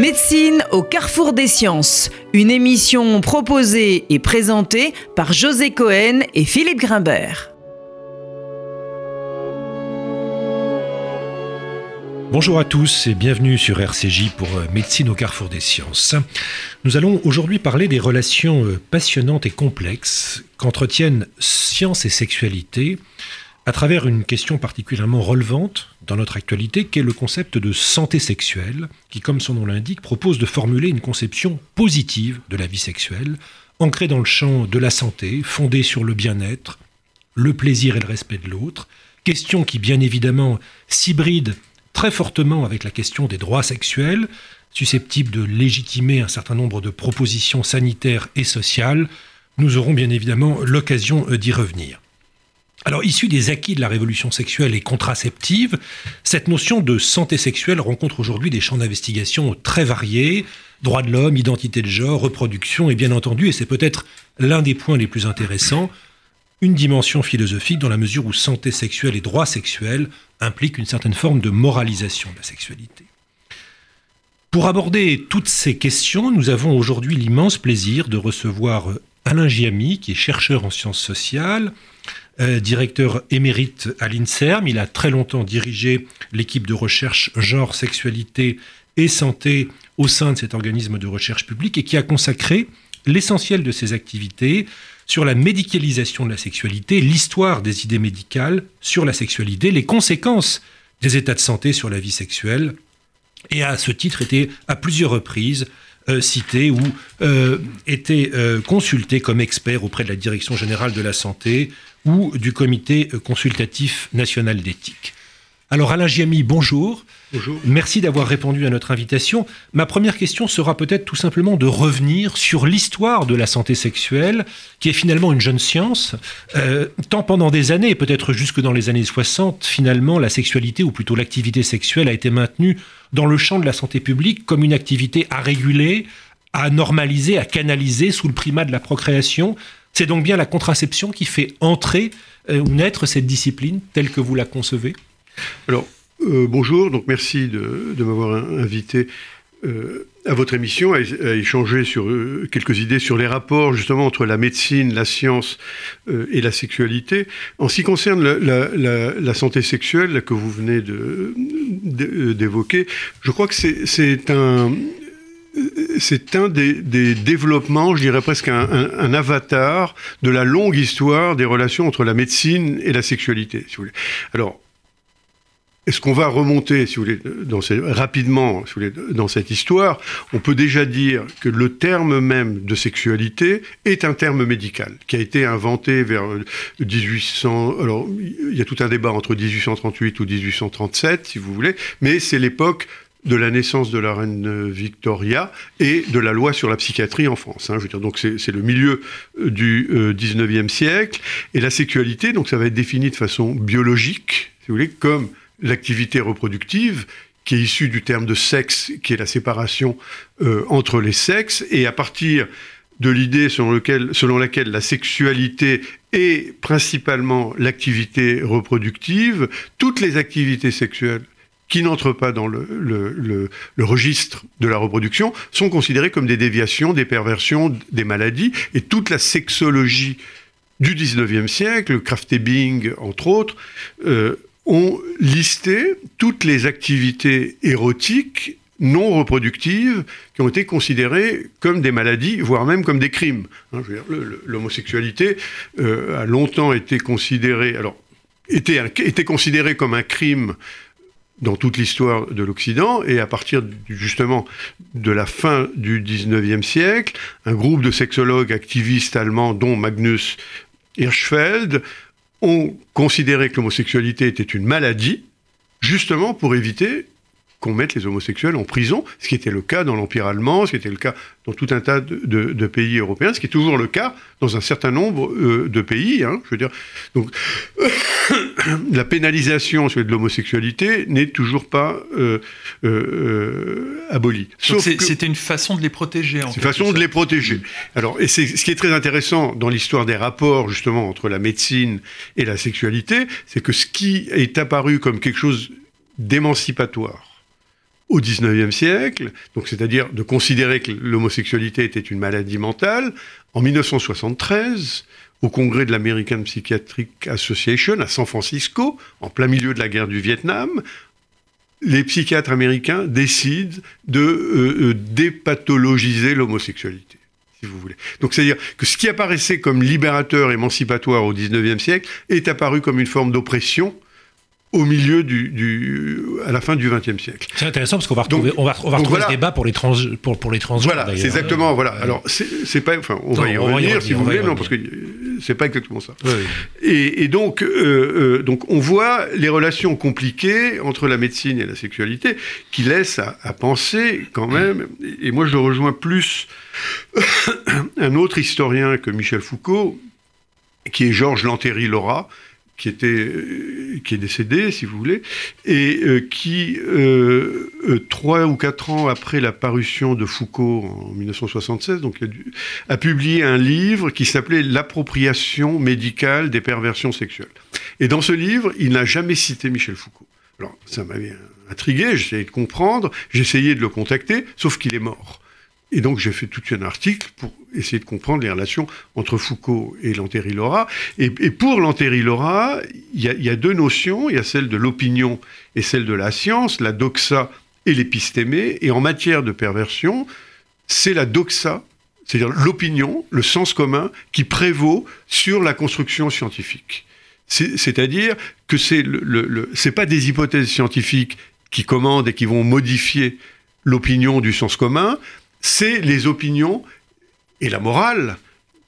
Médecine au carrefour des sciences, une émission proposée et présentée par José Cohen et Philippe Grimbert. Bonjour à tous et bienvenue sur RCJ pour euh, Médecine au carrefour des sciences. Nous allons aujourd'hui parler des relations euh, passionnantes et complexes qu'entretiennent science et sexualité à travers une question particulièrement relevante dans notre actualité, qui est le concept de santé sexuelle, qui, comme son nom l'indique, propose de formuler une conception positive de la vie sexuelle, ancrée dans le champ de la santé, fondée sur le bien-être, le plaisir et le respect de l'autre, question qui, bien évidemment, s'hybride très fortement avec la question des droits sexuels, susceptible de légitimer un certain nombre de propositions sanitaires et sociales. Nous aurons bien évidemment l'occasion d'y revenir. Alors, issu des acquis de la révolution sexuelle et contraceptive, cette notion de santé sexuelle rencontre aujourd'hui des champs d'investigation très variés, droits de l'homme, identité de genre, reproduction, et bien entendu, et c'est peut-être l'un des points les plus intéressants, une dimension philosophique dans la mesure où santé sexuelle et droit sexuel impliquent une certaine forme de moralisation de la sexualité. Pour aborder toutes ces questions, nous avons aujourd'hui l'immense plaisir de recevoir Alain Giamy, qui est chercheur en sciences sociales, euh, directeur émérite à l'INSERM. Il a très longtemps dirigé l'équipe de recherche genre, sexualité et santé au sein de cet organisme de recherche publique et qui a consacré l'essentiel de ses activités sur la médicalisation de la sexualité, l'histoire des idées médicales sur la sexualité, les conséquences des états de santé sur la vie sexuelle, et à ce titre été à plusieurs reprises euh, cité ou euh, été consulté comme expert auprès de la Direction générale de la santé, ou du comité consultatif national d'éthique. Alors Alain Giamy, bonjour. Bonjour. Merci d'avoir répondu à notre invitation. Ma première question sera peut-être tout simplement de revenir sur l'histoire de la santé sexuelle, qui est finalement une jeune science. Euh, tant pendant des années, peut-être jusque dans les années 60, finalement, la sexualité, ou plutôt l'activité sexuelle, a été maintenue dans le champ de la santé publique comme une activité à réguler, à normaliser, à canaliser sous le primat de la procréation. C'est donc bien la contraception qui fait entrer euh, ou naître cette discipline telle que vous la concevez? Alors, euh, bonjour, donc merci de, m'avoir invité euh, à votre émission, à, échanger sur quelques idées sur les rapports justement entre la médecine, la science et la sexualité. En ce qui concerne la, santé sexuelle que vous venez d'évoquer, je crois que c'est un, c'est un des, développements, je dirais presque un, avatar de la longue histoire des relations entre la médecine et la sexualité. Si vous voulez. Alors, est-ce qu'on va remonter, si vous voulez, rapidement si vous voulez, dans cette histoire On peut déjà dire que le terme même de sexualité est un terme médical qui a été inventé vers 1800. Alors, il y a tout un débat entre 1838 ou 1837, si vous voulez, mais c'est l'époque de la naissance de la reine Victoria et de la loi sur la psychiatrie en France. Hein, donc c'est le milieu euh, du euh, 19e siècle. Et la sexualité, donc ça va être défini de façon biologique, si vous voulez, comme l'activité reproductive qui est issue du terme de sexe, qui est la séparation euh, entre les sexes, et à partir de l'idée selon, selon laquelle la sexualité est principalement l'activité reproductive, toutes les activités sexuelles qui n'entrent pas dans le, registre de la reproduction sont considérés comme des déviations, des perversions, des maladies, et toute la sexologie du 19e siècle, Kraft-Ebing entre autres, euh, ont listé toutes les activités érotiques non reproductives qui ont été considérées comme des maladies, voire même comme des crimes. Hein, l'homosexualité euh, a longtemps été considérée, alors était, considérée comme un crime dans toute l'histoire de l'Occident, et à partir justement de la fin du 19e siècle, un groupe de sexologues activistes allemands, dont Magnus Hirschfeld, ont considéré que l'homosexualité était une maladie, justement pour éviter qu'on mette les homosexuels en prison, ce qui était le cas dans l'Empire allemand, ce qui était le cas dans tout un tas de, pays européens, ce qui est toujours le cas dans un certain nombre euh, de pays. Hein, je veux dire, donc la pénalisation de l'homosexualité n'est toujours pas euh, euh, abolie. C'était une façon de les protéger. C'est une façon de les protéger. Alors, et c'est ce qui est très intéressant dans l'histoire des rapports justement entre la médecine et la sexualité, c'est que ce qui est apparu comme quelque chose d'émancipatoire au XIXe siècle, donc c'est-à-dire de considérer que l'homosexualité était une maladie mentale. En 1973, au congrès de l'American Psychiatric Association à San Francisco, en plein milieu de la guerre du Vietnam, les psychiatres américains décident de euh, euh, dépathologiser l'homosexualité. Si vous voulez. Donc, c'est-à-dire que ce qui apparaissait comme libérateur, émancipatoire au XIXe siècle est apparu comme une forme d'oppression au milieu du, à la fin du XXe siècle. C'est intéressant parce qu'on va retrouver, on va, on va retrouver ce débat pour les trans, pour, pour les transgenres. Voilà, c'est exactement, voilà. Alors, c'est pas, enfin, on va y revenir si vous voulez, non, parce que c'est pas exactement ça. Et, et, donc, euh, euh, donc, on voit les relations compliquées entre la médecine et la sexualité qui laissent à, à penser quand même, et moi je rejoins plus un autre historien que Michel Foucault, qui est Georges Lantéry-Laura, qui était euh, qui est décédé, si vous voulez, et euh, qui euh, trois ou quatre ans après la parution de Foucault en 1976, donc a, publié un livre qui s'appelait L'appropriation médicale des perversions sexuelles. Et dans ce livre, il n'a jamais cité Michel Foucault. Alors ça m'avait intrigué, j'essayais de comprendre, j'essayais de le contacter, sauf qu'il est mort. Et donc j'ai fait tout un article pour essayer de comprendre les relations entre Foucault et Lantéry-Laura. Et, pour Lantéry-Laura, il y, a deux notions, il y a celle de l'opinion et celle de la science, la doxa et l'épistémé. Et en matière de perversion, c'est la doxa, c'est-à-dire l'opinion, le sens commun, qui prévaut sur la construction scientifique. C'est-à-dire que c'est le, le, pas des hypothèses scientifiques qui commandent et qui vont modifier l'opinion du sens commun, c'est les opinions et la morale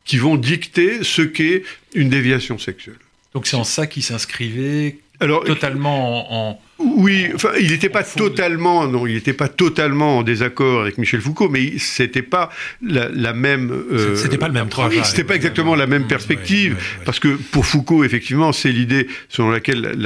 qui vont dicter ce qu'est une déviation sexuelle. Donc c'est en ça qu'il s'inscrivait totalement en, oui, enfin, il n'était pas totalement, non, il n'était pas totalement en désaccord avec Michel Foucault, mais c'était pas la, même. Euh, c'était pas le même travail. C'était pas exactement la même perspective, parce que pour Foucault, effectivement, c'est l'idée selon laquelle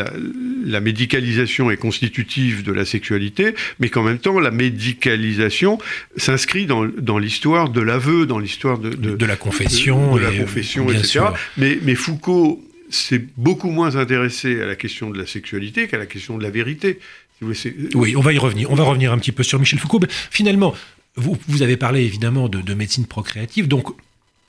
la, médicalisation est constitutive de la sexualité, mais qu'en même temps, la médicalisation s'inscrit dans, dans l'histoire de l'aveu, dans l'histoire de, de, la confession, de, la confession, etc. Mais, mais Foucault c'est beaucoup moins intéressé à la question de la sexualité qu'à la question de la vérité. Oui, on va y revenir. On va revenir un petit peu sur Michel Foucault. finalement, vous, vous, avez parlé évidemment de, médecine procréative. Donc,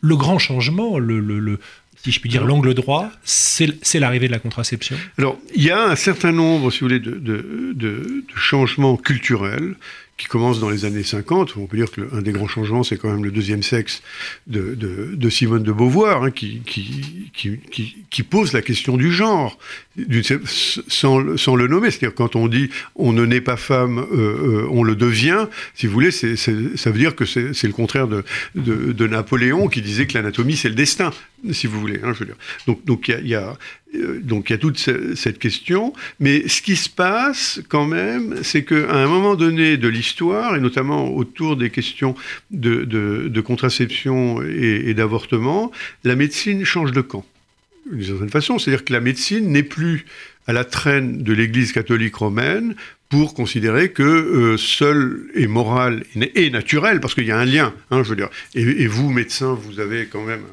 le grand changement, le, si je puis dire, l'angle droit, c'est l'arrivée de la contraception Alors, il y a un certain nombre, si vous voulez, de, de changements culturels qui commence dans les années 50. On peut dire qu'un des grands changements, c'est quand même le deuxième sexe de, de, de Simone de Beauvoir, hein, qui, qui, qui, qui, pose la question du genre, sans, sans le nommer. C'est-à-dire quand on dit on ne naît pas femme, euh, euh, on le devient, si vous voulez, c'est, ça veut dire que c'est, le contraire de, de, Napoléon qui disait que l'anatomie, c'est le destin, si vous voulez. Hein, je veux dire. Donc il donc, y, a, y a donc il y a toute cette question, mais ce qui se passe quand même, c'est qu'à un moment donné de l'histoire, et notamment autour des questions de, contraception et, d'avortement, la médecine change de camp, d'une certaine façon. C'est-à-dire que la médecine n'est plus à la traîne de l'Église catholique romaine pour considérer que euh, seul est moral et naturel, parce qu'il y a un lien, hein, je veux dire. et, vous, médecin, vous avez quand même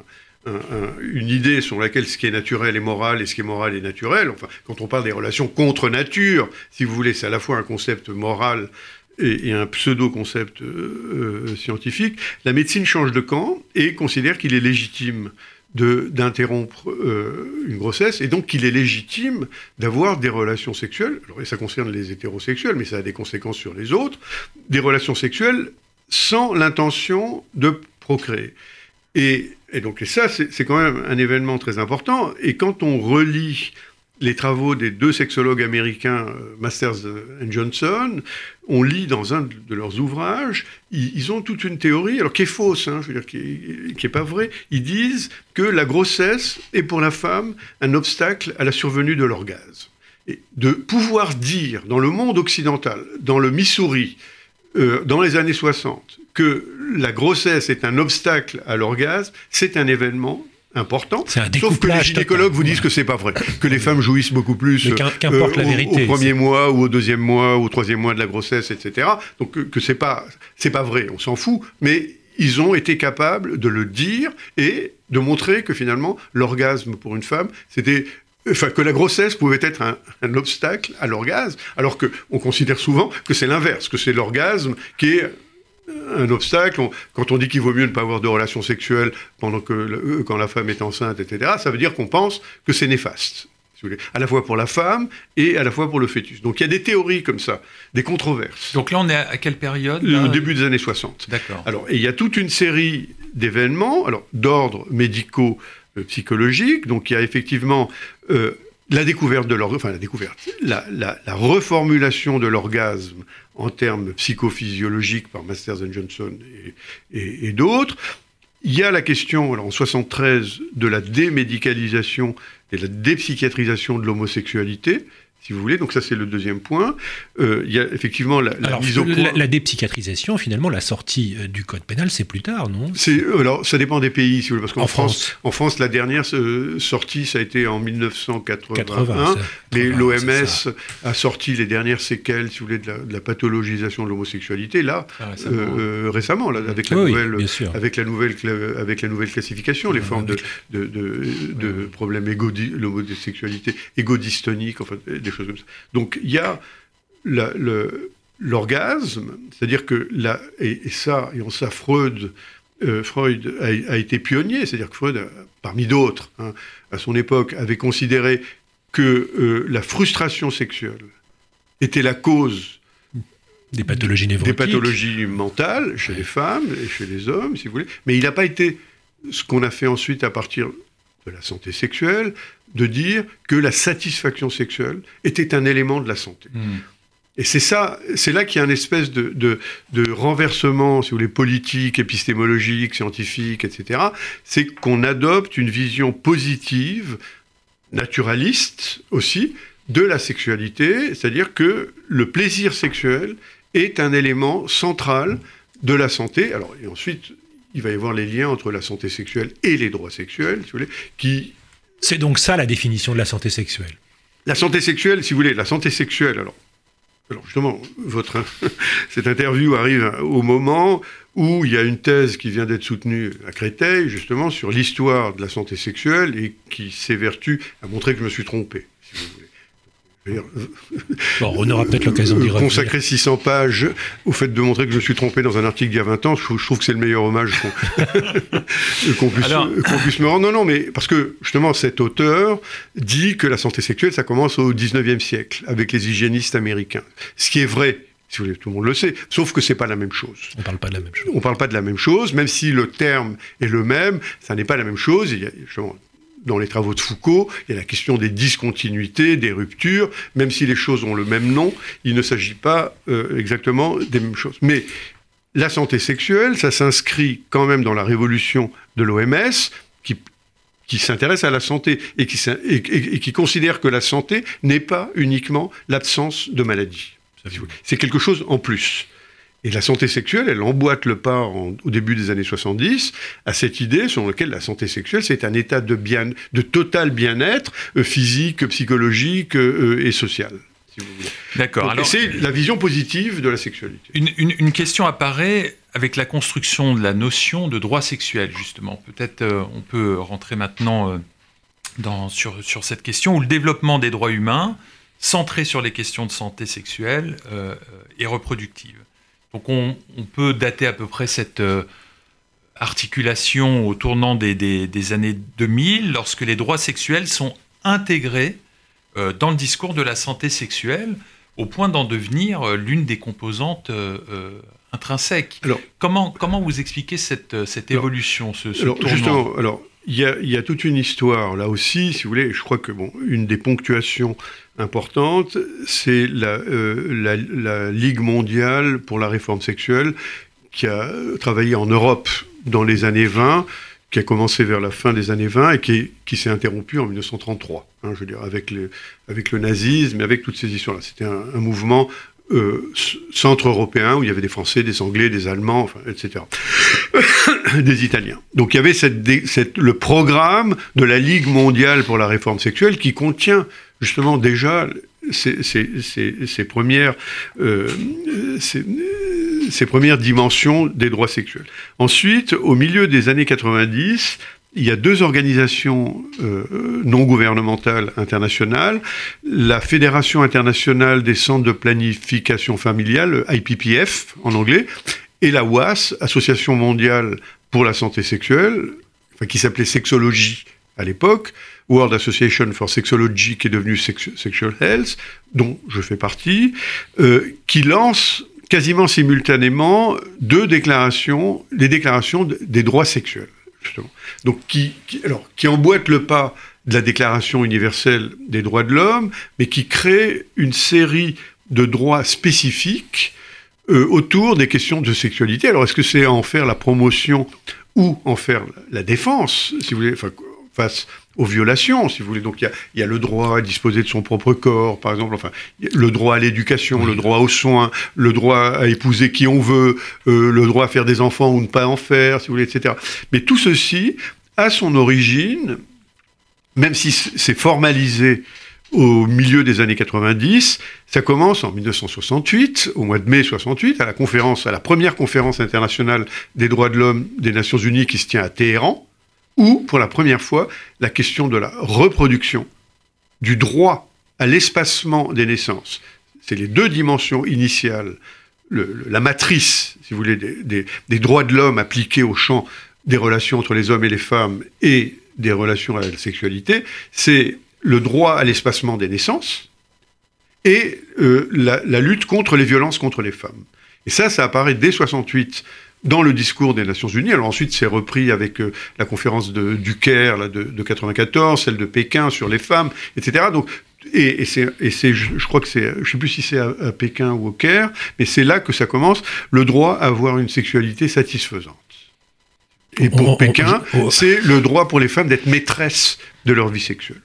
une idée sur laquelle ce qui est naturel est moral et ce qui est moral est naturel. Enfin, quand on parle des relations contre nature, si vous voulez, c'est à la fois un concept moral et, un pseudo-concept euh, euh, scientifique. La médecine change de camp et considère qu'il est légitime d'interrompre euh, une grossesse et donc qu'il est légitime d'avoir des relations sexuelles. Alors, et ça concerne les hétérosexuels, mais ça a des conséquences sur les autres. Des relations sexuelles sans l'intention de procréer. Et, donc ça, c'est quand même un événement très important. Et quand on relit les travaux des deux sexologues américains, euh, Masters et Johnson, on lit dans un de leurs ouvrages, ils, ont toute une théorie, alors qui est fausse, hein, je veux dire, qui n'est pas vraie. Ils disent que la grossesse est pour la femme un obstacle à la survenue de l'orgasme. Et de pouvoir dire dans le monde occidental, dans le Missouri, euh, dans les années 60, que la grossesse est un obstacle à l'orgasme, c'est un événement important. Un Sauf que les gynécologues vous disent que c'est pas vrai, que les femmes jouissent beaucoup plus euh, la vérité, au, premier mois ou au deuxième mois ou au troisième mois de la grossesse, etc. Donc que, que c'est pas c'est pas vrai, on s'en fout, mais ils ont été capables de le dire et de montrer que finalement l'orgasme pour une femme c'était enfin que la grossesse pouvait être un, obstacle à l'orgasme, alors qu'on considère souvent que c'est l'inverse, que c'est l'orgasme qui est un obstacle. quand on dit qu'il vaut mieux ne pas avoir de relations sexuelles pendant que euh, quand la femme est enceinte, etc., ça veut dire qu'on pense que c'est néfaste. à la fois pour la femme et à la fois pour le fœtus. Donc il y a des théories comme ça, des controverses. Donc là, on est à quelle période Au début des années 60. D'accord. Alors, et il y a toute une série d'événements, alors d'ordre médicaux euh, psychologique. Donc il y a effectivement euh, la découverte de l'orgasme, enfin la découverte, la, reformulation de l'orgasme en termes psychophysiologiques par Masters and Johnson et, d'autres. Il y a la question, alors en 73, de la démédicalisation et la dépsychiatrisation de l'homosexualité, si vous voulez. Donc ça, c'est le deuxième point. Euh, il y a effectivement la, mise au point... La, dépsychiatrisation, finalement, la sortie euh, du code pénal, c'est plus tard, non? C'est, Alors, ça dépend des pays, si vous voulez, parce qu'en France, en France, la dernière euh, sortie, ça a été en 1981. mais l'OMS a sorti les dernières séquelles, si vous voulez, de la, pathologisation de l'homosexualité, là, ah, récemment, là, avec, la nouvelle, avec, la nouvelle, avec la nouvelle classification, les formes de, de, de, problèmes égo, l'homosexualité égodystonique, enfin, des donc il y a l'orgasme, c'est-à-dire que, la, et, ça, et on ça, Freud, euh, Freud a, été pionnier, c'est-à-dire que Freud, parmi d'autres, hein, à son époque, avait considéré que euh, la frustration sexuelle était la cause des pathologies Des pathologies mentales chez les femmes et chez les hommes, si vous voulez. Mais il n'a pas été ce qu'on a fait ensuite à partir de la santé sexuelle, de dire que la satisfaction sexuelle était un élément de la santé. Hmm. Et c'est ça, c'est là qu'il y a une espèce de, de, renversement, si vous voulez, politique, épistémologique, scientifique, etc. C'est qu'on adopte une vision positive, naturaliste aussi, de la sexualité, c'est-à-dire que le plaisir sexuel est un élément central de la santé. Alors, et ensuite, il va y avoir les liens entre la santé sexuelle et les droits sexuels, si vous voulez, qui c'est donc ça la définition de la santé sexuelle. La santé sexuelle, si vous voulez, la santé sexuelle, alors, alors justement, votre, cette interview arrive au moment où il y a une thèse qui vient d'être soutenue à Créteil, justement, sur l'histoire de la santé sexuelle et qui s'évertue à montrer que je me suis trompé, si vous voulez. Bon, on aura peut-être l'occasion d'y revenir. Consacrer 600 pages au fait de montrer que je me suis trompé dans un article d'il y a 20 ans, je, trouve que c'est le meilleur hommage qu'on puisse, me rendre. Non, non, mais parce que justement, cet auteur dit que la santé sexuelle, ça commence au 19e siècle, avec les hygiénistes américains. Ce qui est vrai, si vous voulez, tout le monde le sait, sauf que c'est pas la même chose. On parle pas de la même chose. On parle pas de la même chose, même si le terme est le même, ça n'est pas la même chose. Il y a justement dans les travaux de Foucault, il y a la question des discontinuités, des ruptures, même si les choses ont le même nom, il ne s'agit pas euh, exactement des mêmes choses. Mais la santé sexuelle, ça s'inscrit quand même dans la révolution de l'OMS, qui, qui s'intéresse à la santé et qui, et qui considère que la santé n'est pas uniquement l'absence de maladie. C'est quelque chose en plus. Et la santé sexuelle, elle emboîte le pas au début des années 70 à cette idée selon laquelle la santé sexuelle, c'est un état de, bien, de total bien-être euh, physique, psychologique euh, et social. D'accord. Alors, c'est la vision positive de la sexualité. Une, question apparaît avec la construction de la notion de droit sexuel, justement. Peut-être euh, on peut rentrer maintenant dans, sur, sur, cette question où le développement des droits humains, centré sur les questions de santé sexuelle et reproductive. Donc on, peut dater à peu près cette euh, articulation au tournant des, années 2000, lorsque les droits sexuels sont intégrés euh, dans le discours de la santé sexuelle, au point d'en devenir euh, l'une des composantes intrinsèques. Alors, comment, comment vous expliquez cette, cette évolution, ce, ce alors, Justement, alors, il y, a, toute une histoire là aussi, si vous voulez. Je crois que bon, une des ponctuations importantes, c'est la, euh, Ligue mondiale pour la réforme sexuelle qui a travaillé en Europe dans les années 20, qui a commencé vers la fin des années 20 et qui, qui s'est interrompue en 1933. Hein, je veux dire, avec le, avec le nazisme et avec toutes ces histoires-là. C'était un, mouvement euh, centre-européen où il y avait des Français, des Anglais, des Allemands, enfin, etc. des Italiens. Donc il y avait cette, le programme de la Ligue mondiale pour la réforme sexuelle qui contient justement déjà ces, premières, euh, ces, premières dimensions des droits sexuels. Ensuite, au milieu des années 90, il y a deux organisations euh, non gouvernementales internationales, la Fédération internationale des centres de planification familiale, IPPF en anglais, et la WAS, Association mondiale pour la santé sexuelle, qui s'appelait Sexologie à l'époque, World Association for Sexology, qui est devenue Sexual Health, dont je fais partie, euh, qui lance quasiment simultanément deux déclarations, les déclarations des droits sexuels, Donc, qui, emboîtent le pas de la Déclaration universelle des droits de l'homme, mais qui crée une série de droits spécifiques euh, autour des questions de sexualité. Alors, est-ce que c'est en faire la promotion ou en faire la défense, si vous voulez, face aux violations, si vous voulez. Donc il y, a, le droit à disposer de son propre corps, par exemple, enfin, le droit à l'éducation, le droit aux soins, le droit à épouser qui on veut, euh, le droit à faire des enfants ou ne pas en faire, si vous voulez, etc. Mais tout ceci a son origine, même si c'est formalisé au milieu des années 90. Ça commence en 1968, au mois de mai 68, à la conférence, à la première conférence internationale des droits de l'homme des Nations Unies qui se tient à Téhéran où, pour la première fois, la question de la reproduction, du droit à l'espacement des naissances, c'est les deux dimensions initiales, la matrice, si vous voulez, des, droits de l'homme appliqués au champ des relations entre les hommes et les femmes et des relations à la sexualité, c'est le droit à l'espacement des naissances et euh, la, la, lutte contre les violences contre les femmes. Et ça, ça apparaît dès 68 dans le discours des Nations Unies. Alors ensuite, c'est repris avec euh, la conférence de, du Caire là, de, de 94, celle de Pékin sur les femmes, etc. Donc et, et c'est, je, je, crois que c'est, je sais plus si c'est à, Pékin ou au Caire, mais c'est là que ça commence, le droit à avoir une sexualité satisfaisante. Et pour Pékin, c'est le droit pour les femmes d'être maîtresses de leur vie sexuelle.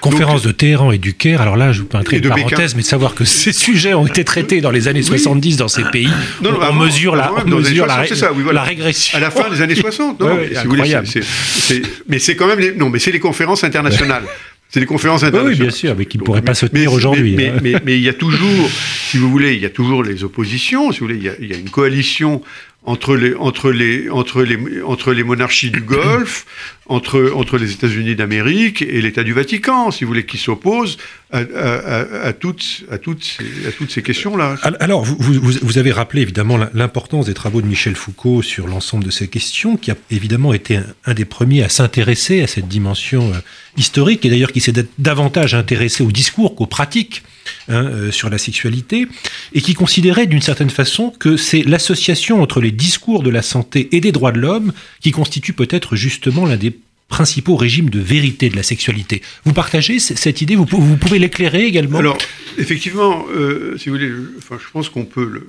Conférence de Téhéran et du Caire. Alors là, je vous permettrai une parenthèse, mais de savoir que ces sujets ont été traités dans les années 70 dans ces pays. Non, on, mesure la, on mesure la, la, régression. À la fin des années 60. Non, ouais, si incroyable. Voulez, mais c'est quand même les, non, mais c'est les conférences internationales. C'est les conférences internationales. Oui, bien sûr, mais qui ne pourraient pas se tenir aujourd'hui. Mais, mais, mais, il y a toujours, si vous voulez, il y a toujours les oppositions. Si vous voulez, il y a, il y a une coalition entre les, entre les, entre les, entre les monarchies du Golfe, entre, entre les États-Unis d'Amérique et l'État du Vatican, si vous voulez, qui s'opposent à, toutes, à, toutes ces, à toutes ces questions-là. Alors, vous, vous, vous, avez rappelé évidemment l'importance des travaux de Michel Foucault sur l'ensemble de ces questions, qui a évidemment été un, des premiers à s'intéresser à cette dimension euh, historique, et d'ailleurs qui s'est davantage intéressé au discours qu'aux pratiques hein, euh, sur la sexualité, et qui considérait d'une certaine façon que c'est l'association entre les discours de la santé et des droits de l'homme qui constitue peut-être justement l'un des principaux régimes de vérité de la sexualité. Vous partagez cette idée? Vous, pouvez l'éclairer également? Alors, effectivement, euh, si vous voulez, je, enfin, je pense qu'on peut,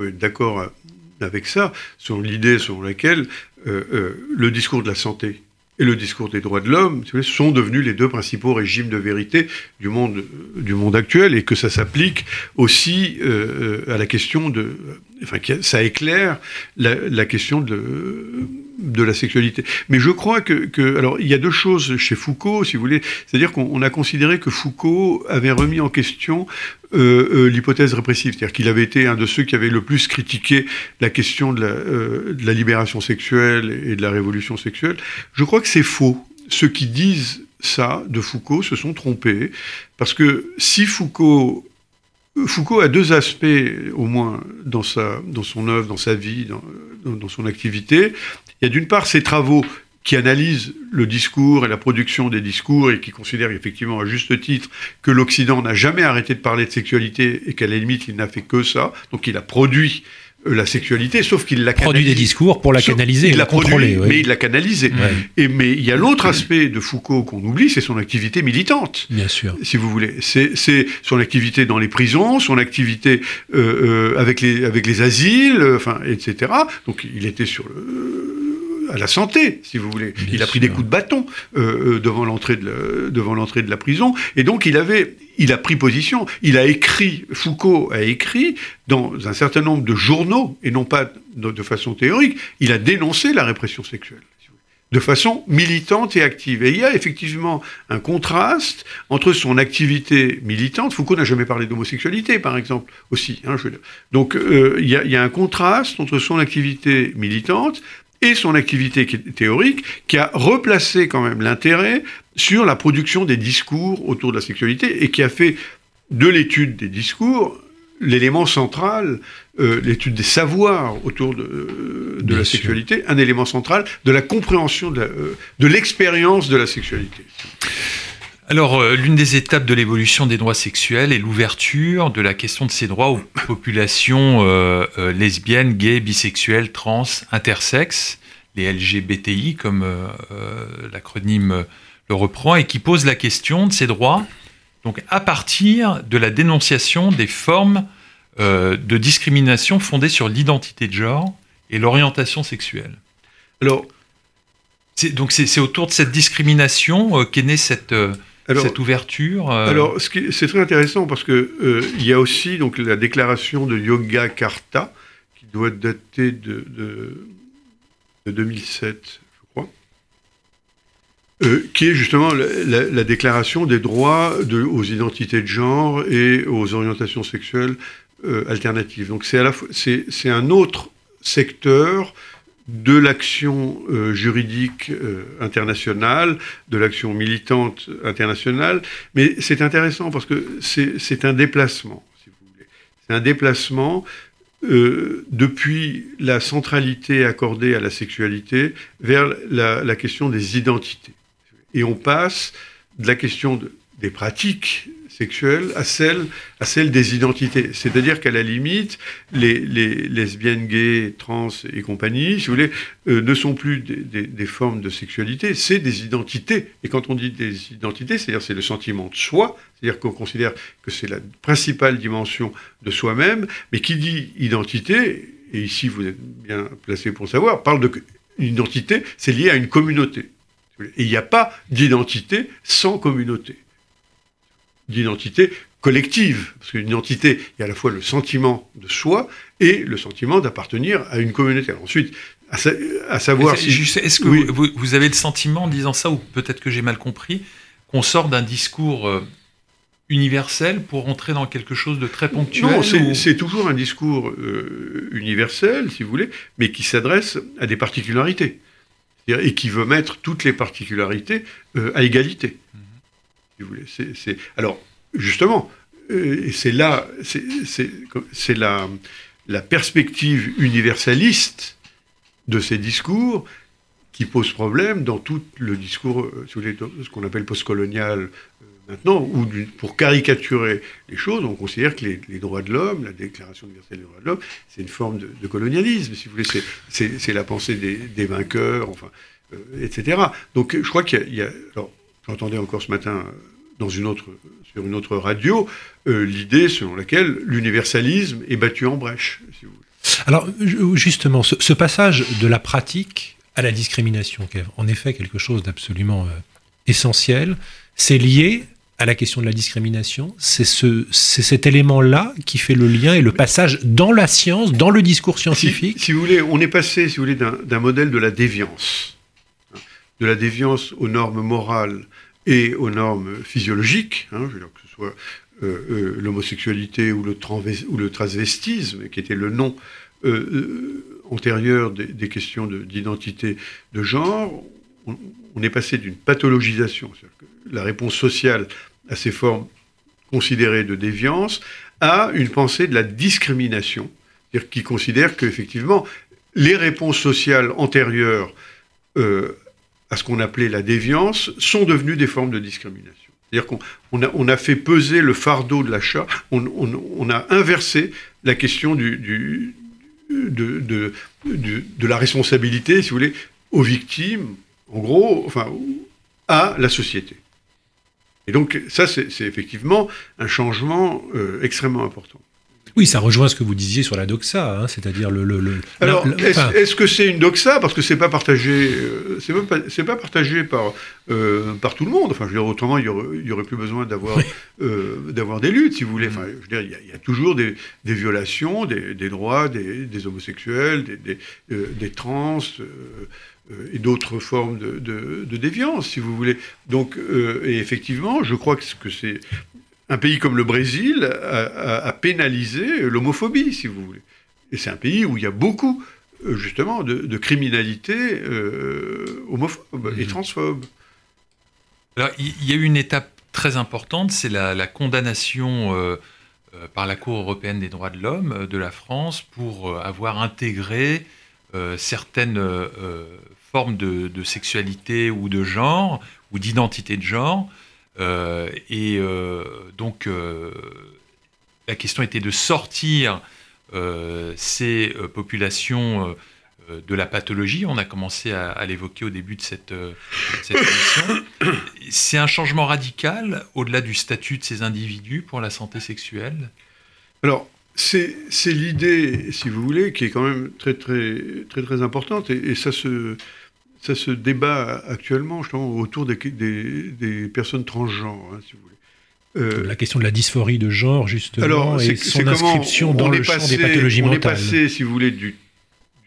être d'accord avec ça, sur l'idée selon laquelle euh, euh, le discours de la santé et le discours des droits de l'homme sont devenus les deux principaux régimes de vérité du monde, du monde actuel et que ça s'applique aussi euh, à la question de... Enfin, ça éclaire la, la question de, de la sexualité. Mais je crois que, que, Alors, il y a deux choses chez Foucault, si vous voulez. C'est-à-dire qu'on a considéré que Foucault avait remis en question euh, euh, l'hypothèse répressive. C'est-à-dire qu'il avait été un de ceux qui avait le plus critiqué la question de la, euh, de la libération sexuelle et de la révolution sexuelle. Je crois que c'est faux. Ceux qui disent ça de Foucault se sont trompés. Parce que si Foucault Foucault a deux aspects, au moins, dans, sa, dans son œuvre, dans sa vie, dans son activité. Il y a d'une part ses travaux qui analysent le discours et la production des discours et qui considèrent effectivement à juste titre que l'Occident n'a jamais arrêté de parler de sexualité et qu'à la limite il n'a fait que ça. Donc il a produit euh, la sexualité, sauf qu'il l'a produit des discours pour la canaliser, il l'a contrôlé, mais il l'a canalisé. Et mais il y a l'autre aspect de Foucault qu'on oublie, c'est son activité militante. Bien sûr. Si vous voulez, c'est son activité dans les prisons, son activité euh, euh, avec les avec les asiles, enfin etc. Donc il était sur le à la santé, si vous voulez. il a pris des coups de bâton euh, euh, devant l'entrée de, devant l'entrée de la prison, et donc il avait, il a pris position. Il a écrit, Foucault a écrit dans un certain nombre de journaux, et non pas de, façon théorique, il a dénoncé la répression sexuelle de façon militante et active. Et il y a effectivement un contraste entre son activité militante, Foucault n'a jamais parlé d'homosexualité par exemple aussi, hein, je donc euh, il, y a, il y a un contraste entre son activité militante et son activité théorique qui a replacé quand même l'intérêt sur la production des discours autour de la sexualité et qui a fait de l'étude des discours l'élément central, euh, l'étude des savoirs autour de, de la sexualité, un élément central de la compréhension de euh, l'expérience de, de la sexualité. Alors, euh, l'une des étapes de l'évolution des droits sexuels est l'ouverture de la question de ces droits aux populations euh, euh, lesbiennes, gays, bisexuelles, trans, intersexes, les LGBTI, comme l'acronyme le reprend, et qui pose la question de ces droits donc, à partir de la dénonciation des formes de discrimination fondées sur l'identité de genre et l'orientation sexuelle. Alors, donc c'est autour de cette discrimination qu'est née cette, cette ouverture euh, Alors, c'est très intéressant parce que euh, il y a aussi donc la déclaration de Yoga Karta qui doit dater de, de, 2007, je crois, euh, qui est justement la, déclaration des droits de, aux identités de genre et aux orientations sexuelles alternatives. Donc, c'est c'est un autre secteur de l'action euh, juridique euh, internationale, de l'action militante internationale, mais c'est intéressant parce que c'est un déplacement, si vous voulez. C'est un déplacement euh, depuis la centralité accordée à la sexualité vers la, la, question des identités. Et on passe de la question des pratiques sexuelle à celle, à celle des identités. C'est-à-dire qu'à la limite, les, lesbiennes, gays, trans et compagnie, si vous voulez, euh, ne sont plus des, formes de sexualité, c'est des identités. Et quand on dit des identités, c'est-à-dire c'est le sentiment de soi, c'est-à-dire qu'on considère que c'est la principale dimension de soi-même, mais qui dit identité, et ici vous êtes bien placé pour savoir, parle de identité, c'est lié à une communauté. Et il n'y a pas d'identité sans communauté d'identité collective. Parce qu'une identité, il y a à la fois le sentiment de soi et le sentiment d'appartenir à une communauté. ensuite, à, savoir si... Est-ce que vous, avez le sentiment, en disant ça, ou peut-être que j'ai mal compris, qu'on sort d'un discours euh, universel pour entrer dans quelque chose de très ponctuel Non, c'est toujours un discours euh, universel, si vous voulez, mais qui s'adresse à des particularités. Et qui veut mettre toutes les particularités euh, à égalité. Alors, justement, euh, c'est là, c'est la, la perspective universaliste de ces discours qui pose problème dans tout le discours, euh, ce qu'on appelle postcolonial euh, maintenant, où pour caricaturer les choses, on considère que les, droits de l'homme, la Déclaration universelle des droits de l'homme, c'est une forme de, colonialisme, si vous voulez, c'est la pensée des, vainqueurs, enfin, etc. Donc je crois qu'il y, a... J'entendais encore ce matin euh, dans une autre, sur une autre radio euh, l'idée selon laquelle l'universalisme est battu en brèche. Si vous voulez. Alors justement, ce, passage de la pratique à la discrimination, qui est en effet quelque chose d'absolument euh, essentiel, c'est lié à la question de la discrimination. C'est ce, cet élément-là qui fait le lien et le passage dans la science, dans le discours scientifique. Si, vous voulez, on est passé, si vous voulez, d'un modèle de la déviance, de la déviance aux normes morales et aux normes physiologiques, hein, que ce soit euh, euh, l'homosexualité ou le, ou le transvestisme, qui était le nom euh, antérieur des, questions d'identité de, genre, on, est passé d'une pathologisation, que la réponse sociale à ces formes considérées de déviance, à une pensée de la discrimination, c'est-à-dire qui considère qu'effectivement, les réponses sociales antérieures à ce qu'on appelait la déviance sont devenues des formes de discrimination. C'est-à-dire qu'on a, on a, fait peser le fardeau de l'achat, on, a inversé la question de, la responsabilité, si vous voulez, aux victimes, en gros, enfin, à la société. Et donc ça, c'est effectivement un changement euh, extrêmement important. Oui, ça rejoint ce que vous disiez sur la doxa, hein, c'est-à-dire le, le, Alors, est-ce que c'est une doxa parce que c'est pas partagé, euh, c'est pas, pas, partagé par euh, par tout le monde. Enfin, je veux dire, autrement, il y aurait, aurait plus besoin d'avoir euh, d'avoir des luttes, si vous voulez. Enfin, je veux dire, il y, a, toujours des, des violations des, des droits des, des, homosexuels, des, des trans. et d'autres formes de, de, de, déviance, si vous voulez. Donc, et effectivement, je crois que c'est un pays comme le Brésil a, pénalisé l'homophobie, si vous voulez. Et c'est un pays où il y a beaucoup justement de, criminalité homophobe et mmh. transphobe. Alors, il y, a eu une étape très importante, c'est la, condamnation par la Cour européenne des droits de l'homme de la France pour avoir intégré certaines formes de, sexualité ou de genre, ou d'identité de genre. Euh, et euh, donc, euh, la question était de sortir ces populations de la pathologie. On a commencé à, l'évoquer au début de cette, émission. C'est un changement radical au-delà du statut de ces individus pour la santé sexuelle? Alors, c'est l'idée, si vous voulez, qui est quand même très très très très importante et ça se ça se débat actuellement justement autour des, des, personnes transgenres, hein, si vous voulez. Euh, la question de la dysphorie de genre, justement, Alors, et son inscription dans le champ des pathologies mentales. On est passé, si vous voulez, du,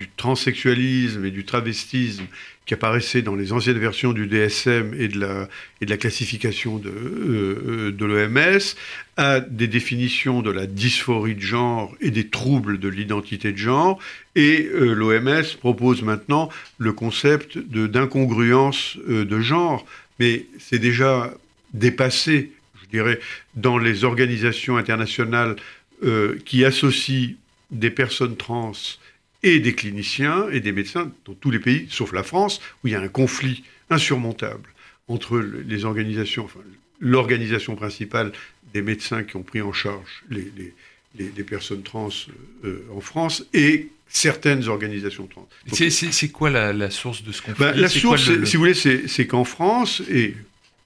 du transsexualisme et du travestisme qui apparaissaient dans les anciennes versions du DSM et de la, et de la classification de, euh, de l'OMS, à des définitions de la dysphorie de genre et des troubles de l'identité de genre. Et euh, l'OMS propose maintenant le concept d'incongruence euh, de genre. Mais c'est déjà dépassé, je dirais, dans les organisations internationales qui associent des personnes trans et des cliniciens et des médecins dans tous les pays, sauf la France, où il y a un conflit insurmontable entre les organisations, enfin, l'organisation principale des médecins qui ont pris en charge les, les, personnes trans euh, en France et certaines organisations trans. C'est quoi la, source de ce conflit? Bah, La source, si vous voulez, c'est qu'en France, et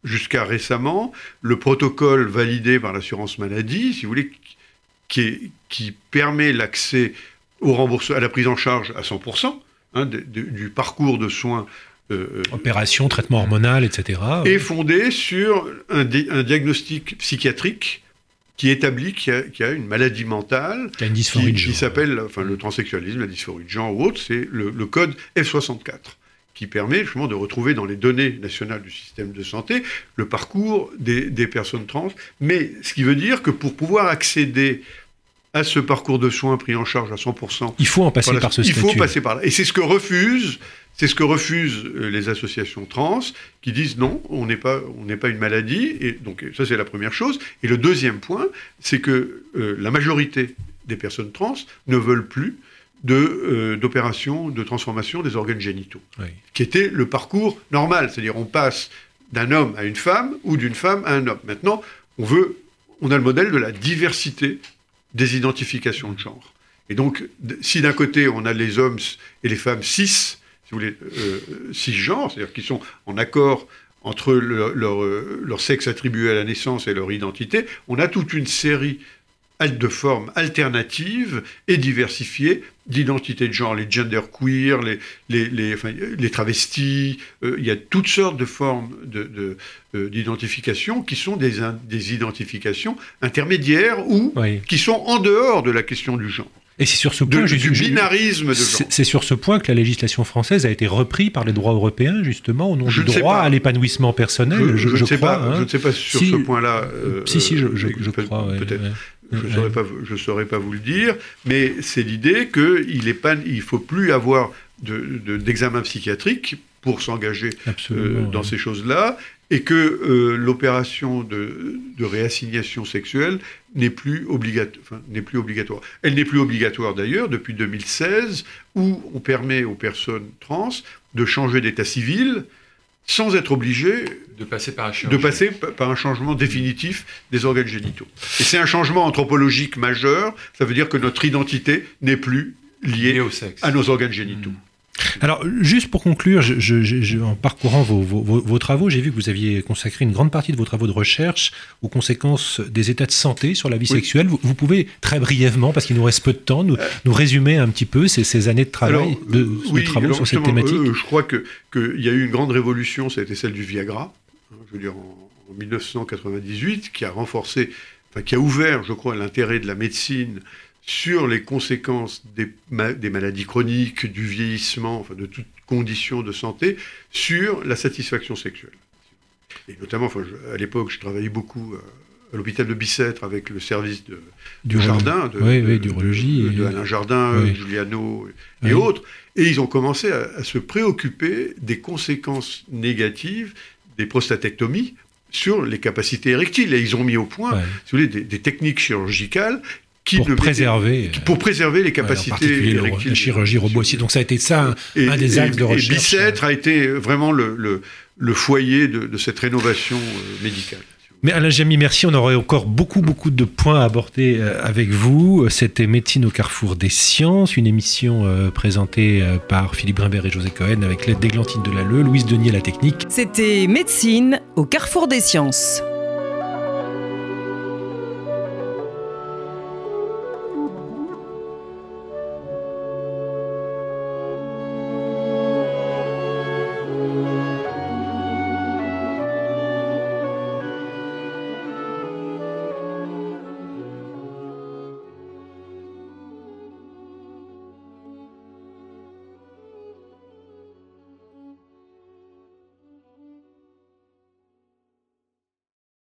jusqu'à récemment, le protocole validé par l'assurance maladie, si vous voulez, qui, qui permet l'accès au à la prise en charge à 100% hein, du parcours de soins. Euh, euh, Opération, traitement hormonal, etc. Est fondé sur un, diagnostic psychiatrique qui établit qu'il y, a une maladie mentale qui, a une dysphorie de genre. qui s'appelle enfin, le transsexualisme, la dysphorie de genre ou autre, c'est le, code F64 qui permet justement de retrouver dans les données nationales du système de santé le parcours des, des personnes trans. Mais ce qui veut dire que pour pouvoir accéder à ce parcours de soins pris en charge à 100%. Il faut en passer par, ce statut. Il faut passer par là. Et c'est ce que refusent, c'est ce que refusent euh, les associations trans qui disent non, on n'est pas, on n'est pas une maladie. Et donc ça c'est la première chose. Et le deuxième point, c'est que euh, la majorité des personnes trans ne veulent plus de euh, d'opérations de transformation des organes génitaux, qui était le parcours normal, c'est-à-dire on passe d'un homme à une femme ou d'une femme à un homme. Maintenant, on veut, on a le modèle de la diversité des identifications de genre. Et donc, si d'un côté on a les hommes et les femmes cis, si vous voulez, euh, cisgenres, c'est-à-dire qui sont en accord entre euh, leur, sexe attribué à la naissance et leur identité, on a toute une série de formes alternatives et diversifiées d'identité de genre, les gender queer, les, les, les, les travestis, euh, il y a toutes sortes de formes d'identification de, qui sont des, des, identifications intermédiaires ou qui sont en dehors de la question du genre. Et c'est sur ce point, du binarisme de genre. C'est sur ce point que la législation française a été reprise par les droits européens, justement, au nom du droit à l'épanouissement personnel. Je, ne sais pas, hein. je ne sais pas sur ce point-là. si, si, je, crois. Peut-être. Je ne saurais, pas, saurais pas vous le dire, mais c'est l'idée qu'il ne faut plus avoir d'examen de, psychiatrique pour s'engager euh, dans ces choses-là, et que euh, l'opération de, réassignation sexuelle n'est plus, plus obligatoire. Elle n'est plus obligatoire d'ailleurs depuis 2016, où on permet aux personnes trans de changer d'état civil sans être obligé de passer par un, de passer par un changement définitif des organes génitaux. Et c'est un changement anthropologique majeur, ça veut dire que notre identité n'est plus liée au sexe. à nos organes génitaux. Hmm. Alors, juste pour conclure, en parcourant vos, travaux, j'ai vu que vous aviez consacré une grande partie de vos travaux de recherche aux conséquences des états de santé sur la vie sexuelle. Vous, pouvez très brièvement, parce qu'il nous reste peu de temps, nous, euh. résumer un petit peu ces, années de travail, de, travaux sur cette thématique euh, Je crois qu'il que y a eu une grande révolution, ça a été celle du Viagra, hein, je veux dire en, 1998, qui a renforcé, enfin, qui a ouvert, je crois, l'intérêt de la médecine sur les conséquences des, maladies chroniques, du vieillissement, enfin de toutes conditions de santé, sur la satisfaction sexuelle. Et notamment, à l'époque, je travaillais beaucoup à l'hôpital de Bicêtre avec le service de, Du jardin, de, oui, de- oui, d'urologie de, et- de Alain Jardin, Oui. Giuliano et autres. Et ils ont commencé à, à se préoccuper des conséquences négatives des prostatectomies sur les capacités érectiles. Et ils ont mis au point, Ouais. si vous voulez, des, des techniques chirurgicales qui pour mettaient- préserver, qui- pour préserver les euh, capacités le- érectiles. la chirurgie robotique. Donc ça a été ça un, Et- un des et- axes de et recherche. euh. Bicêtre a été vraiment le, le- le foyer de, de cette rénovation euh, médicale. Mais Alain Jamy, merci. On aurait encore beaucoup, beaucoup de points à aborder euh, avec vous. C'était Médecine au carrefour des sciences, une émission présentée par Philippe Grimbert et José Cohen avec l'aide d'Églantine Delalleux, Louise Denier, la technique. C'était Médecine au carrefour des sciences.